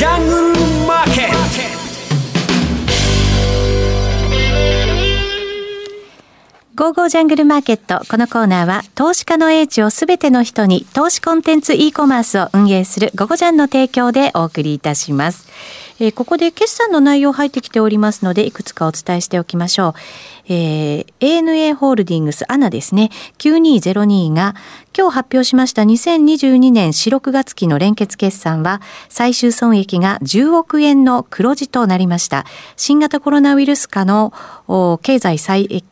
ジャングルマーケットゴーゴージャングルマーケット。このコーナーは、投資家の英知をすべての人に、投資コンテンツ e コマースを運営するゴゴジャンの提供でお送りいたします。えー、ここで決算の内容入ってきておりますので、いくつかお伝えしておきましょう。えー、ANA ホールディングス、アナですね、9202が、今日発表しました2022年4、6月期の連結決算は、最終損益が10億円の黒字となりました。新型コロナウイルス化の経済再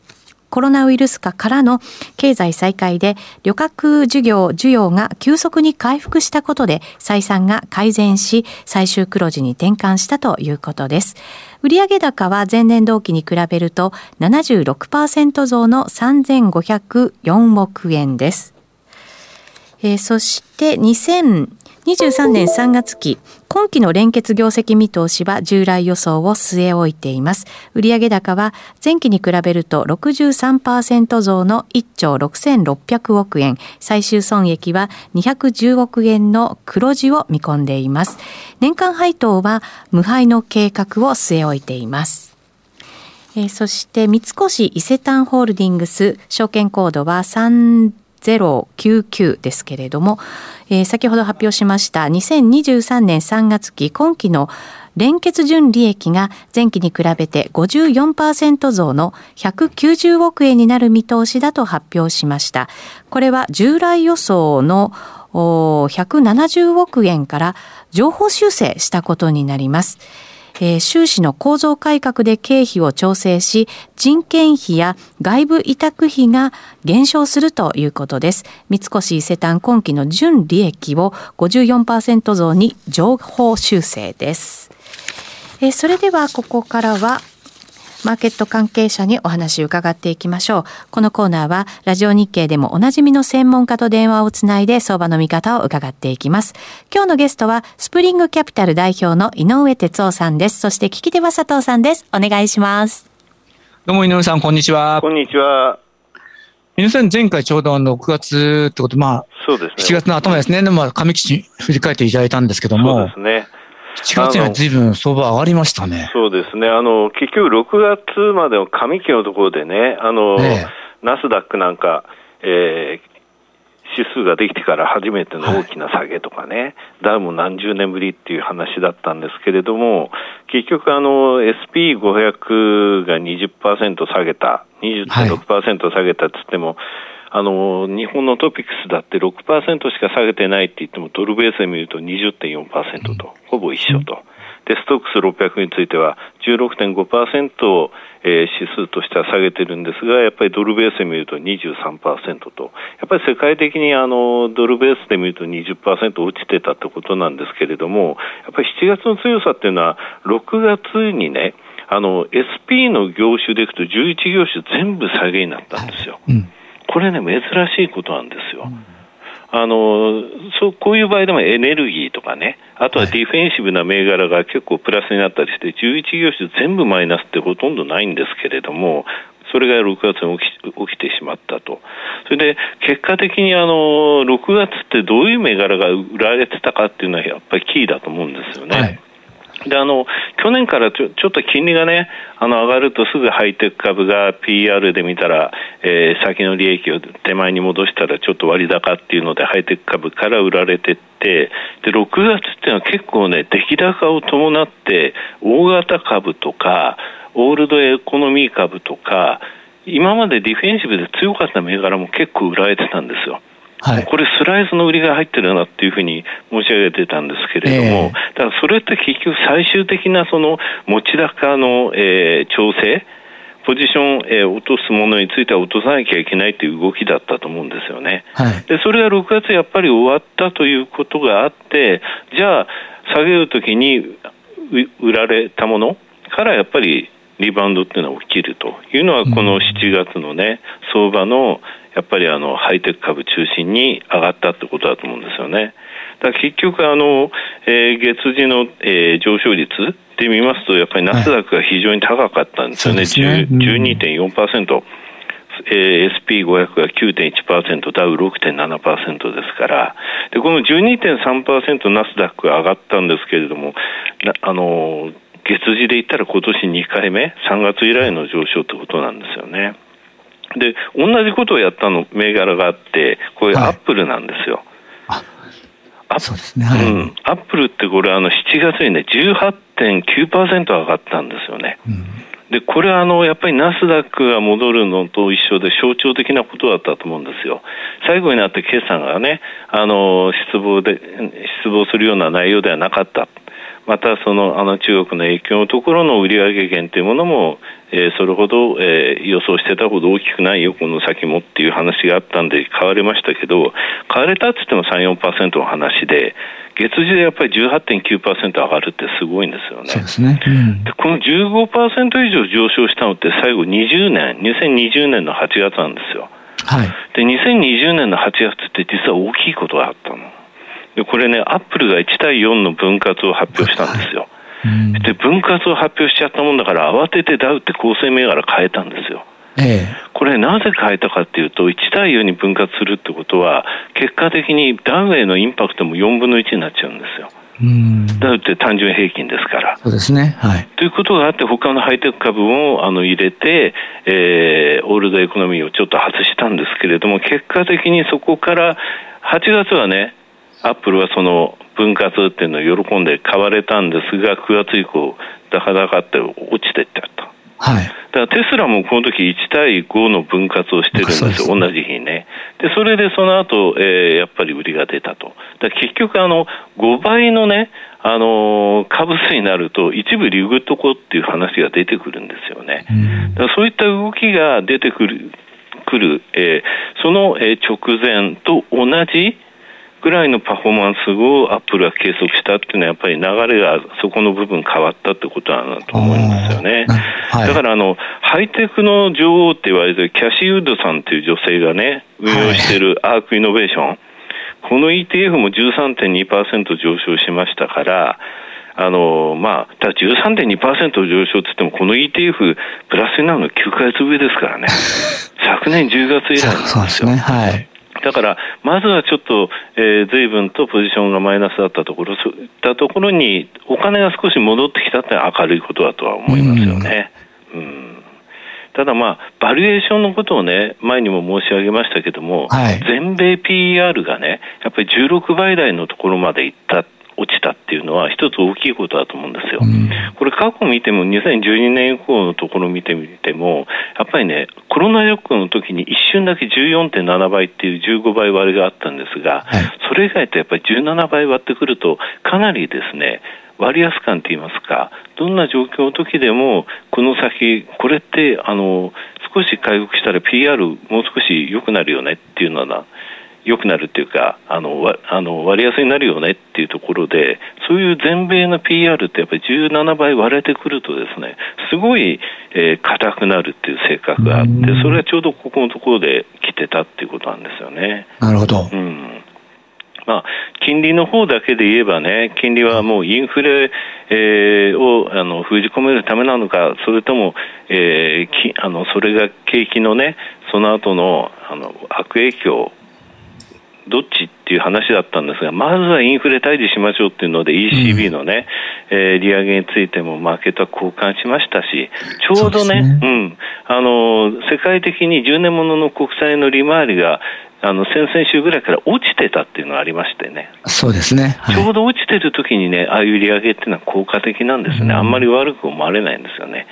コロナウイルス化からの経済再開で旅客需業需要が急速に回復したことで採算が改善し最終黒字に転換したということです。売上高は前年同期に比べると76%増の3504億円です。えー、そして2023年3月期今期の連結業績見通しは従来予想を据え置いています。売上高は前期に比べると63%増の1兆6600億円、最終損益は210億円の黒字を見込んでいます。年間配当は無配の計画を据え置いています。えー、そして三越伊勢丹ホールディングス証券コードは3 099ですけれども、えー、先ほど発表しました2023年3月期今期の連結純利益が前期に比べて54%増の190億円になる見通しだと発表しました。これは従来予想の170億円から情報修正したことになります。えー、収支の構造改革で経費を調整し、人件費や外部委託費が減少するということです。三越伊勢丹今期の純利益を54%増に情報修正です。えー、それではここからはマーケット関係者にお話を伺っていきましょう。このコーナーは、ラジオ日経でもおなじみの専門家と電話をつないで相場の見方を伺っていきます。今日のゲストは、スプリングキャピタル代表の井上哲夫さんです。そして聞き手は佐藤さんです。お願いします。どうも井上さん、こんにちは。こんにちは。皆さん、前回ちょうどあの6月ってこと、まあ、そうですね。7月の頭ですね。まあ、上吉振り返っていただいたんですけども。そうですね。7月にはずいぶん相場上がりましたね。そうですね。あの、結局6月までの上期のところでね、あの、ね、ナスダックなんか、えー、指数ができてから初めての大きな下げとかね、はい、ダウも何十年ぶりっていう話だったんですけれども、結局あの、SP500 が20%下げた、20.6%下げたっつっても、はいあの日本のトピックスだって6%しか下げてないって言っても、ドルベースで見ると20.4%と、ほぼ一緒と。で、ストックス600については16.5%を、えー、指数としては下げてるんですが、やっぱりドルベースで見ると23%と、やっぱり世界的にあのドルベースで見ると20%落ちてたってことなんですけれども、やっぱり7月の強さっていうのは、6月にね、あの SP の業種でいくと11業種全部下げになったんですよ。はいうんこれね、珍しいことなんですよ。あのそうこういう場合でもエネルギーとかね、あとはディフェンシブな銘柄が結構プラスになったりして、11業種全部マイナスってほとんどないんですけれども、それが6月に起き起きてしまったと。それで、結果的にあの、6月ってどういう銘柄が売られてたかっていうのはやっぱりキーだと思うんですよね。はいであの去年からちょちょっと金利がねあの上がるとすぐハイテク株が PR で見たら、えー、先の利益を手前に戻したらちょっと割高っていうのでハイテク株から売られてってで6月っていうのは結構ね出来高を伴って大型株とかオールドエコノミー株とか今までディフェンシブで強かった銘柄も結構売られてたんですよ。はい、これ、スライスの売りが入ってるなっていうふうに申し上げてたんですけれども、えー、だからそれって結局、最終的なその持ち高の、えー、調整、ポジション、えー、落とすものについては落とさなきゃいけないという動きだったと思うんですよね。はい、でそれが6月やっぱり終わったということがあって、じゃあ、下げるときに売られたものからやっぱりリバウンドっていうのは起きるというのは、この7月のね、相場のやっぱりあのハイテク株中心に上がったってことだと思うんですよね。だ結局あの、えー、月次の、えー、上昇率で見ますと、やっぱりナスダックが非常に高かったんですよね、はい、ねうん、12.4%。えー、SP500 が9.1%、ダウ6.7%ですから、でこの12.3%ナスダックが上がったんですけれども、あの月次で言ったら今年2回目、3月以来の上昇ってことなんですよね。で、同じことをやったの銘柄があって、これアップルなんですよ。はい、そうですね、はい、うん、アップルってこれあの7月にね18.9%上がったんですよね。うんでこれはあのやっぱりナスダックが戻るのと一緒で象徴的なことだったと思うんですよ。最後になって決算がね、あの失望で失望するような内容ではなかった。またそのあの中国の影響のところの売上減というものも、えー、それほど、えー、予想してたほど大きくないよ、この先もっていう話があったんで買われましたけど、買われたって言っても3、4%の話で、月次でやっぱり18.9%上がるってすごいんですよね。そうですね。うん、でこの15%以上上昇したのって最後20年、2020年の8月なんですよ。はい。で、2020年の8月って実は大きいことがあったの。で、これね、アップルが1対4の分割を発表したんですよ。はい、で、分割を発表しちゃったもんだから慌ててダウって構成銘柄変えたんですよ。ええ、これなぜ変えたかっていうと1対4に分割するってことは結果的にダウへのインパクトも4分の1になっちゃうんですよ。ダウって単純平均ですから。そうですね。はい。ということがあって、他のハイテク株もあの入れて、えー、オールドエコノミーをちょっと外したんですけれども、結果的にそこから8月はね、アップルはその分割っていうのを喜んで買われたんですが、9月以降、だかだかって落ちていったと。はい、だからテスラもこの時1対5の分割をしてるんですよ、同じ日ね。で、それでその後、えー、やっぱり売りが出たと。だ結局、あの、5倍のね、あの株数になると、一部リグっとこっていう話が出てくるんですよね。だからそういった動きが出てくる、くるえー、その直前と同じ、ぐらいのパフォーマンスをアップルが計測したっていうのはやっぱり流れがそこの部分変わったってことなんだと思いますよね。はい、だからあのハイテクの女王って言われてるキャシーウッドさんっていう女性がね運用しているアークイノベーション、はい、この ETF も13.2%上昇しましたから。あのまあ、ただ13.2%上昇って言っても、この ETF プラスになるの9ヶ月上ですからね。昨年10月以来なんですよ。すね。はい。だから、まずはちょっと、えー、随分とポジションがマイナスだったところ、そういったところにお金が少し戻ってきたって明るいことだとは思いますよね。うん、うん。ただまあ、バリエーションのことをね、前にも申し上げましたけども、はい、全米 PER がね、やっぱり16倍台のところまでいった落ちたっていうのは一つ大きいことだと思うんですよ。うん、これ過去見ても2012年以降のところ見てみてもやっぱりねコロナショックの時に一瞬だけ14.7倍っていう15倍割れがあったんですが、はい、それ以外とやっぱり17倍割ってくるとかなりですね割安感といいますか、どんな状況の時でも、この先、これって、あの、少し回復したら PR もう少し良くなるよねっていうのは、良くなるっていうかあのあの割安になるよねっていうところでそういう全米の PR ってやっぱり17倍割れてくるとですねすごいえー、硬くなるっていう性格があってそれはちょうどここのところで来てたっていうことなんですよね。なるほど、うん。まあ、金利の方だけで言えばね、金利はもうインフレ、えー、をあの封じ込めるためなのか、それとも、えー、きあのそれが景気のね、その後のあの悪影響どっちっていう話だったんですが、まずはインフレ退治しましょうっていうので、ECB のね、うん、えー、利上げについてもマーケットは交換しましたし、ちょうどね、うね。うん、あの、世界的に10年ものの国債の利回りが、あの先々週ぐらいから落ちてたっていうのがありましてね、そうですね、はい、ちょうど落ちてる時にね、ああいう利上げっていうのは効果的なんですね、うん、あんまり悪く思われないんですよね。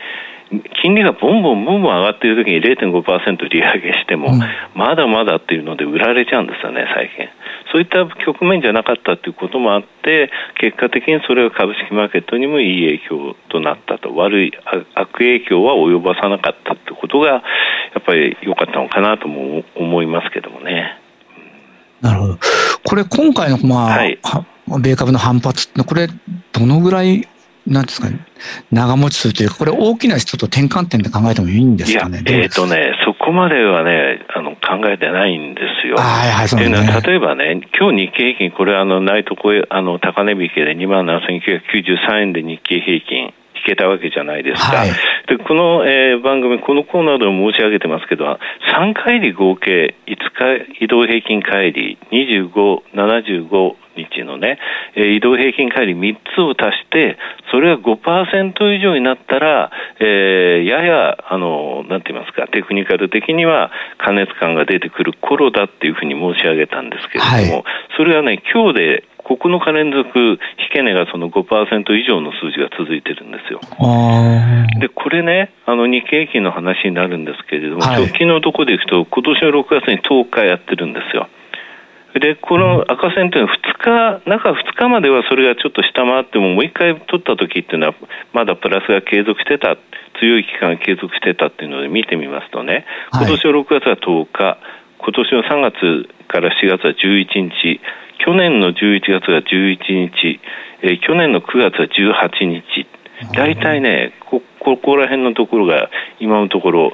金利がボンボンボンボン上がっているときに0.5%利上げしても、うん、まだまだっていうので売られちゃうんですよね、最近。そういった局面じゃなかったということもあって、結果的にそれが株式マーケットにもいい影響となったと、悪い悪影響は及ばさなかったということが、やっぱり良かったのかなとも思いますけどもね。なるほど。これ今回の、まあ、はい、米株の反発って、これ、どのぐらいなんですかね、長持ちするというか、これ、大きなちょっと転換点で考えてもいいんですかね。えっ、ー、とね、そこまではね、あの考えてないんですよ。はいはい、そうですね。例えばね、今日日経平均、これ、あの、ナイトコあの高値引けで2万7993円で日経平均、引けたわけじゃないですか。はい、でこの、えー、番組、このコーナーでも申し上げてますけど、3回り合計5日移動平均帰り25、75、日のね、え移動平均帰り3つを足して、それが5%以上になったら、えー、やや、あの、なんて言いますか、テクニカル的には加熱感が出てくる頃だっていうふうに申し上げたんですけれども、はい、それはね、今日で9日連続、引け値がその5%以上の数字が続いてるんですよ。で、これね、あの日経平均の話になるんですけれども、はい、直近のところでいくと、今年の6月に10日やってるんですよ。で、この赤線というのは2日、中2日まではそれがちょっと下回っても、もう1回取った時っていうのは、まだプラスが継続してた、強い期間が継続してたっていうので見てみますとね、今年の6月は10日、今年の3月から4月は11日、去年の11月が11日、えー、去年の9月は18日、大体ね、こここら辺のところが今のところ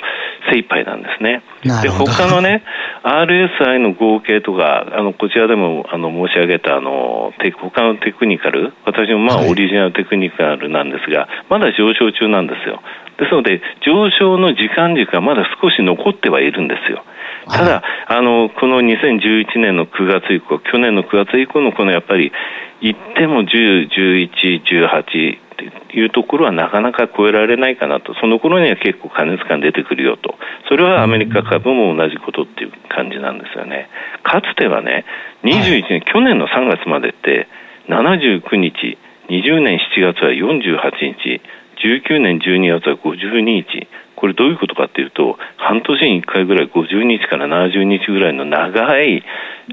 精一杯なんですね。で、他のね、RSI の合計とか、あの、こちらでも、あの、申し上げた、あの、他のテクニカル、私もまあ、オリジナルテクニカルなんですが、まだ上昇中なんですよ。ですので、上昇の時間軸がまだ少し残ってはいるんですよ。ただ、あの、この2011年の9月以降、去年の9月以降のこのやっぱり、行っても10、11、18、っていうところはなかなか超えられないかなと、その頃には結構過熱感出てくるよと、それはアメリカ株も同じことっていう感じなんですよね。かつてはね、21年、はい、去年の3月までって、79日、20年7月は48日、19年12月は52日、これどういうことかっていうと、半年に1回ぐらい50日から70日ぐらいの長い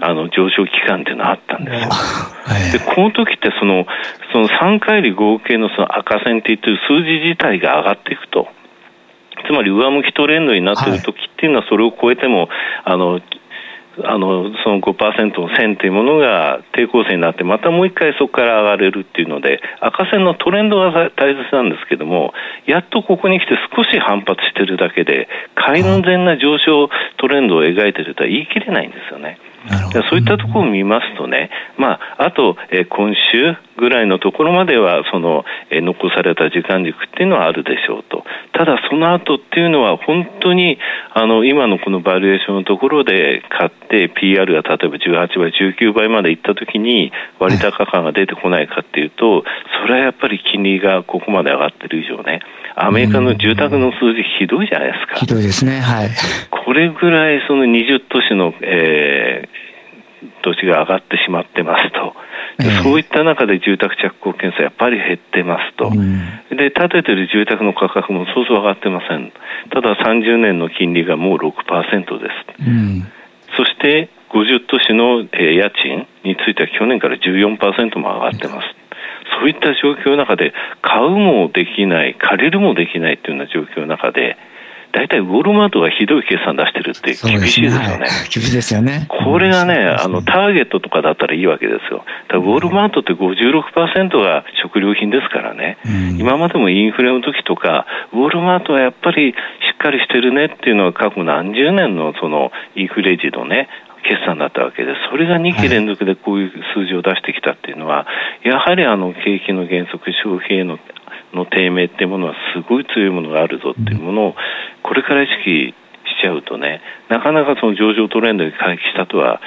あの上昇期間っていうのはあったんですよ。で、この時ってその、その3回り合計のその赤線って言ってる数字自体が上がっていくと。つまり上向きトレンドになっている時っていうのはそれを超えても、あのあのその5%の線というものが抵抗線になってまたもう一回そこから上がれるっていうので赤線のトレンドが大切なんですけどもやっとここに来て少し反発してるだけで完全な上昇トレンドを描いてるとは言い切れないんですよね。そういったところを見ますとね、まあ、あと、えー、今週ぐらいのところまではその、えー、残された時間軸っていうのはあるでしょうと。ただその後っていうのは本当にあの今のこのバリエーションのところで買って PR が例えば18倍、19倍までいったときに割高感が出てこないかっていうと、それはやっぱり金利がここまで上がってる以上ね、アメリカの住宅の数字ひどいじゃないですか。ひどいですね。はい。これぐらいその20都市の、えー、土地が上がってしまってますと。そういった中で住宅着工件数やっぱり減ってますと、うん、で建ててる住宅の価格もそうそう上がってません、ただ30年の金利がもう6%です、うん、そして50都市の、え家賃については去年から14%も上がってます。そういった状況の中で買うもできない、借りるもできないというような状況の中で、大体ウォルマートがひどい決算出してるって厳しいですよね。ね厳しいですよね。これがね、あの、ターゲットとかだったらいいわけですよ。だウォルマートって56%が食料品ですからね、うん、今までもインフレの時とか、ウォルマートはやっぱりしっかりしてるねっていうのは過去何十年のそのインフレ時のね、決算だったわけで、それが2期連続でこういう数字を出してきたっていうのは、はい、やはりあの景気の減速、消費へのの低迷っていうものはすごい強いものがあるぞっていうものを、これから意識しちゃうとね、なかなかその上場トレンドに回帰したとは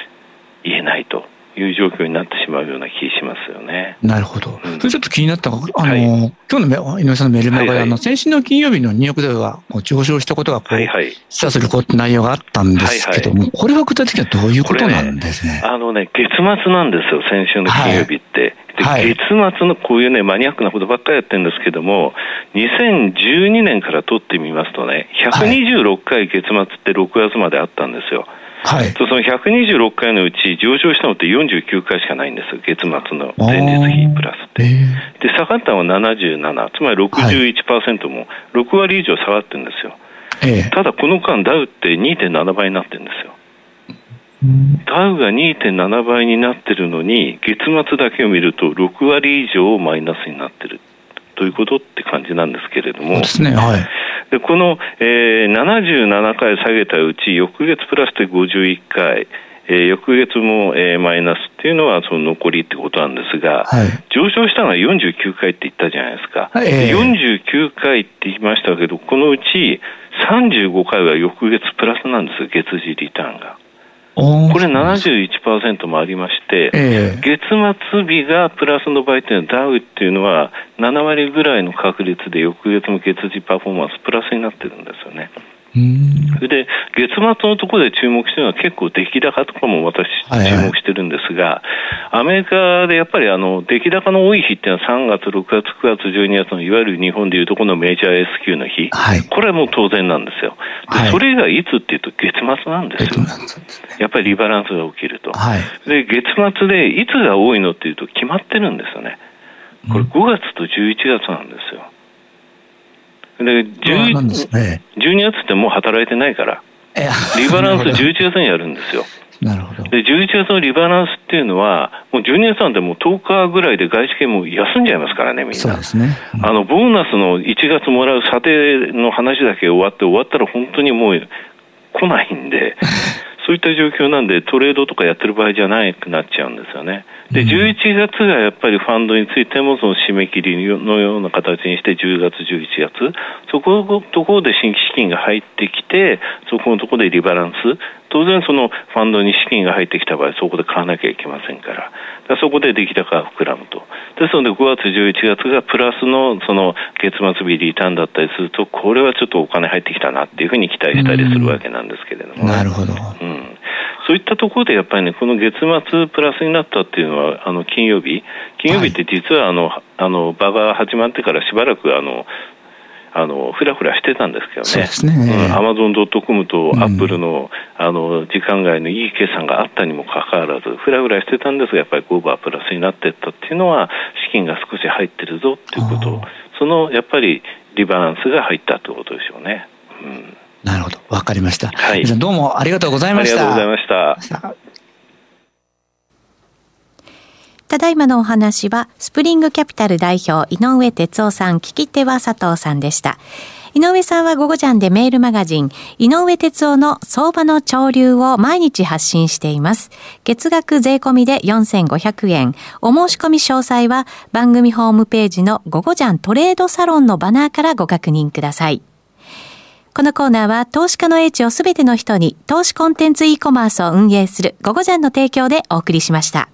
言えないと。いう状況になってしまうような気しますよね。なるほど。うん、それちょっと気になったあの、はい、今日の井上さんのメールの中で、はいはい、あの、先週の金曜日のニューヨークでは上昇したことがこう、はいはい、示唆する内容があったんですけども、はいはい、これは具体的にはどういうことなんですね？ねあのね、月末なんですよ、先週の金曜日って。はい、月末のこういうね、マニアックなことばっかりやってるんですけども、2012年から取ってみますとね、126回月末って6月まであったんですよ。はい、その126回のうち上昇したのって49回しかないんです、月末の前日比プラスって。で、下がったのは77、つまり61%も6割以上下がってるんですよ。ただこの間、ダウって2.7倍になってるんですよ。ダウが2.7倍になってるのに、月末だけを見ると6割以上マイナスになってる。ということって感じなんですけれども、ですねはい、でこの、えー、77回下げたうち、翌月プラスで51回、えー、翌月も、えー、マイナスっていうのはその残りってことなんですが、はい、上昇したのは49回って言ったじゃないですか、はい、49回って言いましたけど、このうち35回は翌月プラスなんですよ、月次リターンが。これ71%もありまして、えー、月末日がプラスの場合っていうのはダウっていうのは7割ぐらいの確率で翌月も月次パフォーマンスプラスになってるんですよね。それで月末のところで注目してるのは結構出来高とかも私注目してるんですが、はいはい、アメリカでやっぱりあの出来高の多い日っていうのは3月、6月、9月、12月のいわゆる日本でいうとこのメジャー S q の日、はい、これはもう当然なんですよ。でそれがいつっていうと月末なんですよ。やっぱりリバランスが起きると。で月末でいつが多いのっていうと決まってるんですよね。これ5月と11月なんですよ。で、11、ね、12月ってもう働いてないから、リバランス 11月にやるんですよ。なるほど。で、11月のリバランスっていうのは、もう12月なんてもう10日ぐらいで外資系も休んじゃいますからね、みんな。そうですね。うん、あの、ボーナスの1月もらう査定の話だけ終わって、終わったら本当にもう来ないんで、そういった状況なんで、トレードとかやってる場合じゃなくなっちゃうんですよね。で、11月がやっぱりファンドについてもその締め切りのような形にして10月、11月、そこのところで新規資金が入ってきて、そこのところでリバランス、当然そのファンドに資金が入ってきた場合、そこで買わなきゃいけませんから、からそこで出来高が膨らむと。ですので5月、11月がプラスのその月末日リターンだったりすると、これはちょっとお金入ってきたなっていうふうに期待したりするわけなんですけれども、なるほど。うんそういったところでやっぱりね、この月末プラスになったっていうのは、あの金曜日、金曜日って実はあの、はい、あの場が始まってからしばらくあのあのふらふらしてたんですけどね、アマゾン・ドット・コムとアップルの,、あの時間外のいい決算があったにもかかわらず、ふらふらしてたんですが、やっぱり5ープラスになっていったっていうのは、資金が少し入ってるぞっていうこと、そのやっぱりリバランスが入ったということでしょうね。うんなるほど。わかりました。はい。どうもありがとうございました。ありがとうございました。ただいまのお話は、スプリングキャピタル代表、井上哲夫さん、聞き手は佐藤さんでした。井上さんは午後ジャンでメールマガジン、井上哲夫の相場の潮流を毎日発信しています。月額税込みで4500円。お申し込み詳細は番組ホームページの午後ジャントレードサロンのバナーからご確認ください。このコーナーは投資家の英知をすべての人に投資コンテンツ e コマースを運営する午後ジャンの提供でお送りしました。